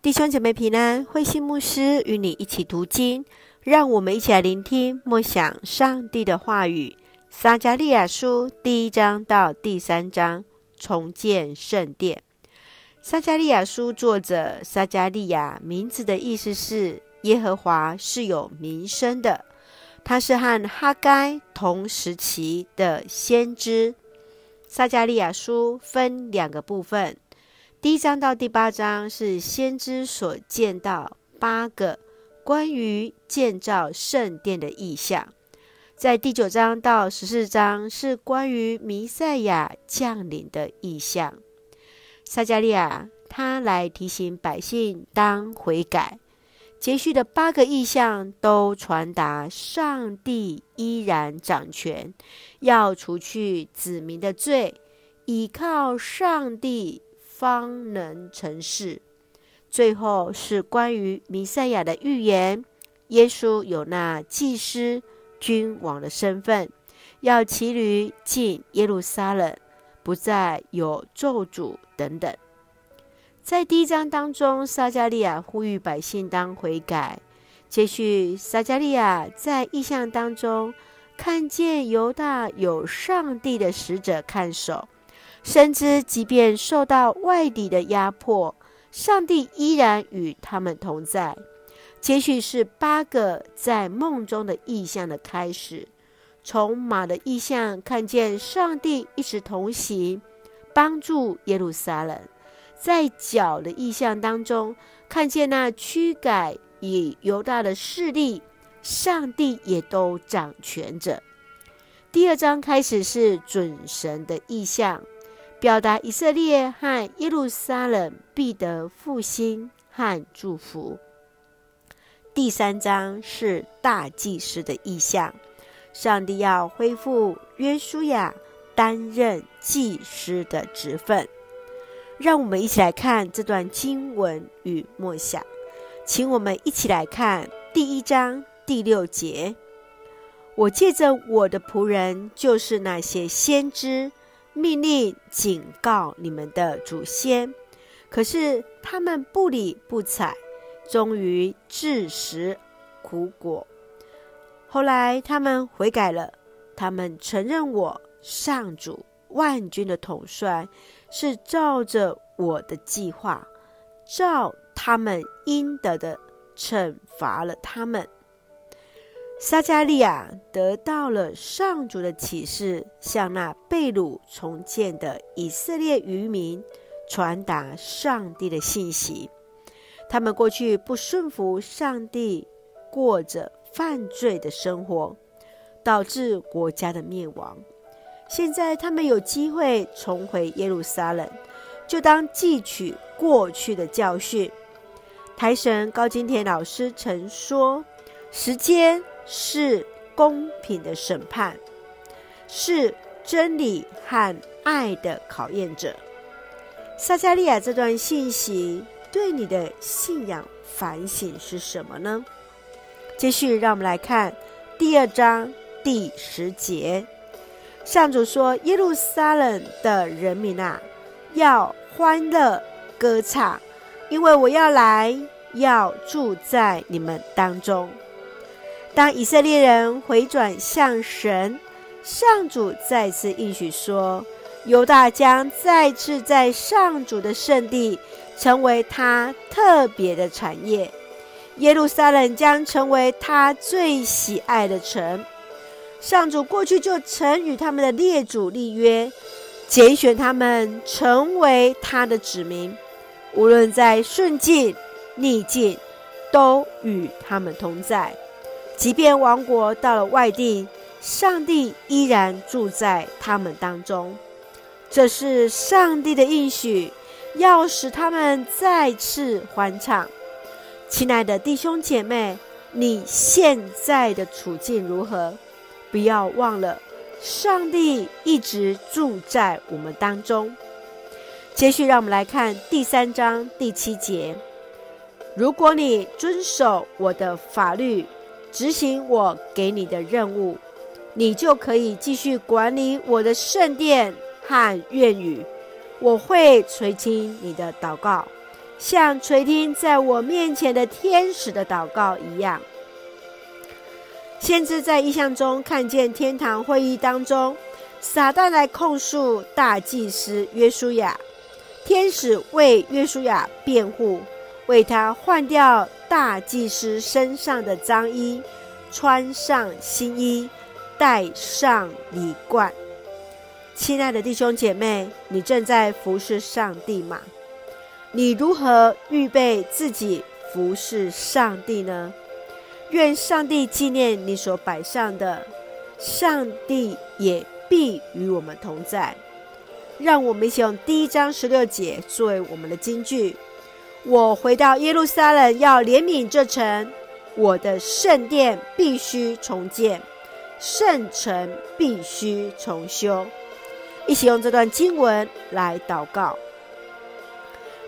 弟兄姐妹平安，慧心牧师与你一起读经，让我们一起来聆听默想上帝的话语。撒迦利亚书第一章到第三章，重建圣殿。撒迦利亚书作者撒迦利亚名字的意思是耶和华是有名声的，他是和哈该同时期的先知。撒迦利亚书分两个部分。第一章到第八章是先知所见到八个关于建造圣殿的意象，在第九章到十四章是关于弥赛亚降临的意象。撒迦利亚他来提醒百姓当悔改，接续的八个意象都传达上帝依然掌权，要除去子民的罪，倚靠上帝。方能成事。最后是关于弥赛亚的预言，耶稣有那祭司、君王的身份，要骑驴进耶路撒冷，不再有咒诅等等。在第一章当中，撒迦利亚呼吁百姓当悔改。接续，撒迦利亚在异象当中看见犹大有上帝的使者看守。深知，即便受到外敌的压迫，上帝依然与他们同在。接续是八个在梦中的意象的开始。从马的意象看见上帝一直同行，帮助耶路撒冷；在角的意象当中，看见那驱赶以犹大的势力，上帝也都掌权着。第二章开始是准神的意象。表达以色列和耶路撒冷必得复兴和祝福。第三章是大祭司的意象，上帝要恢复约书亚担任祭司的职分。让我们一起来看这段经文与默想，请我们一起来看第一章第六节：我借着我的仆人，就是那些先知。命令警告你们的祖先，可是他们不理不睬，终于自食苦果。后来他们悔改了，他们承认我上主万军的统帅是照着我的计划，照他们应得的惩罚了他们。撒迦利亚得到了上主的启示，向那被掳重建的以色列渔民传达上帝的信息。他们过去不顺服上帝，过着犯罪的生活，导致国家的灭亡。现在他们有机会重回耶路撒冷，就当汲取过去的教训。台神高金田老师曾说：“时间。”是公平的审判，是真理和爱的考验者。撒迦利亚这段信息对你的信仰反省是什么呢？继续，让我们来看第二章第十节。上主说：“耶路撒冷的人民啊，要欢乐歌唱，因为我要来，要住在你们当中。”当以色列人回转向神，上主再次应许说：“犹大将再次在上主的圣地成为他特别的产业，耶路撒冷将成为他最喜爱的城。”上主过去就曾与他们的列祖立约，拣选他们成为他的子民，无论在顺境逆境，都与他们同在。即便王国到了外地，上帝依然住在他们当中。这是上帝的应许，要使他们再次欢唱。亲爱的弟兄姐妹，你现在的处境如何？不要忘了，上帝一直住在我们当中。接续，让我们来看第三章第七节：如果你遵守我的法律，执行我给你的任务，你就可以继续管理我的圣殿和院宇。我会垂听你的祷告，像垂听在我面前的天使的祷告一样。先知在异象中看见天堂会议当中，撒旦来控诉大祭司约书亚，天使为约书亚辩护，为他换掉大祭司身上的脏衣，穿上新衣，戴上礼冠。亲爱的弟兄姐妹，你正在服侍上帝吗？你如何预备自己服侍上帝呢？愿上帝纪念你所摆上的，上帝也必与我们同在。让我们一起用第一章十六节作为我们的金句：我回到耶路撒冷，要怜悯这城，我的圣殿必须重建，圣城必须重修。一起用这段经文来祷告。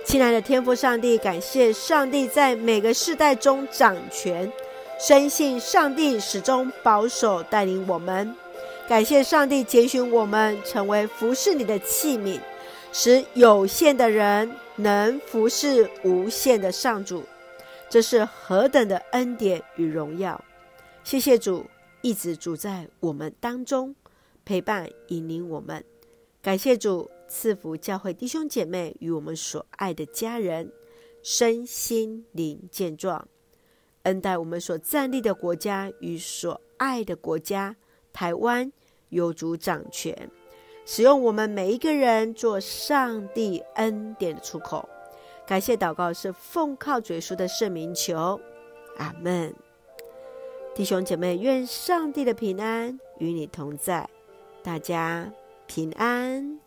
亲爱的天父上帝，感谢上帝在每个世代中掌权。深信上帝始终保守带领我们，感谢上帝拣选我们成为服侍你的器皿，使有限的人能服侍无限的上主，这是何等的恩典与荣耀！谢谢主一直主在我们当中陪伴引领我们，感谢主赐福教会弟兄姐妹与我们所爱的家人身心灵健壮。恩待我们所站立的国家与所爱的国家，台湾有主掌权，使用我们每一个人做上帝恩典的出口。感谢祷告是奉靠主耶稣的圣名求，阿门。弟兄姐妹，愿上帝的平安与你同在，大家平安。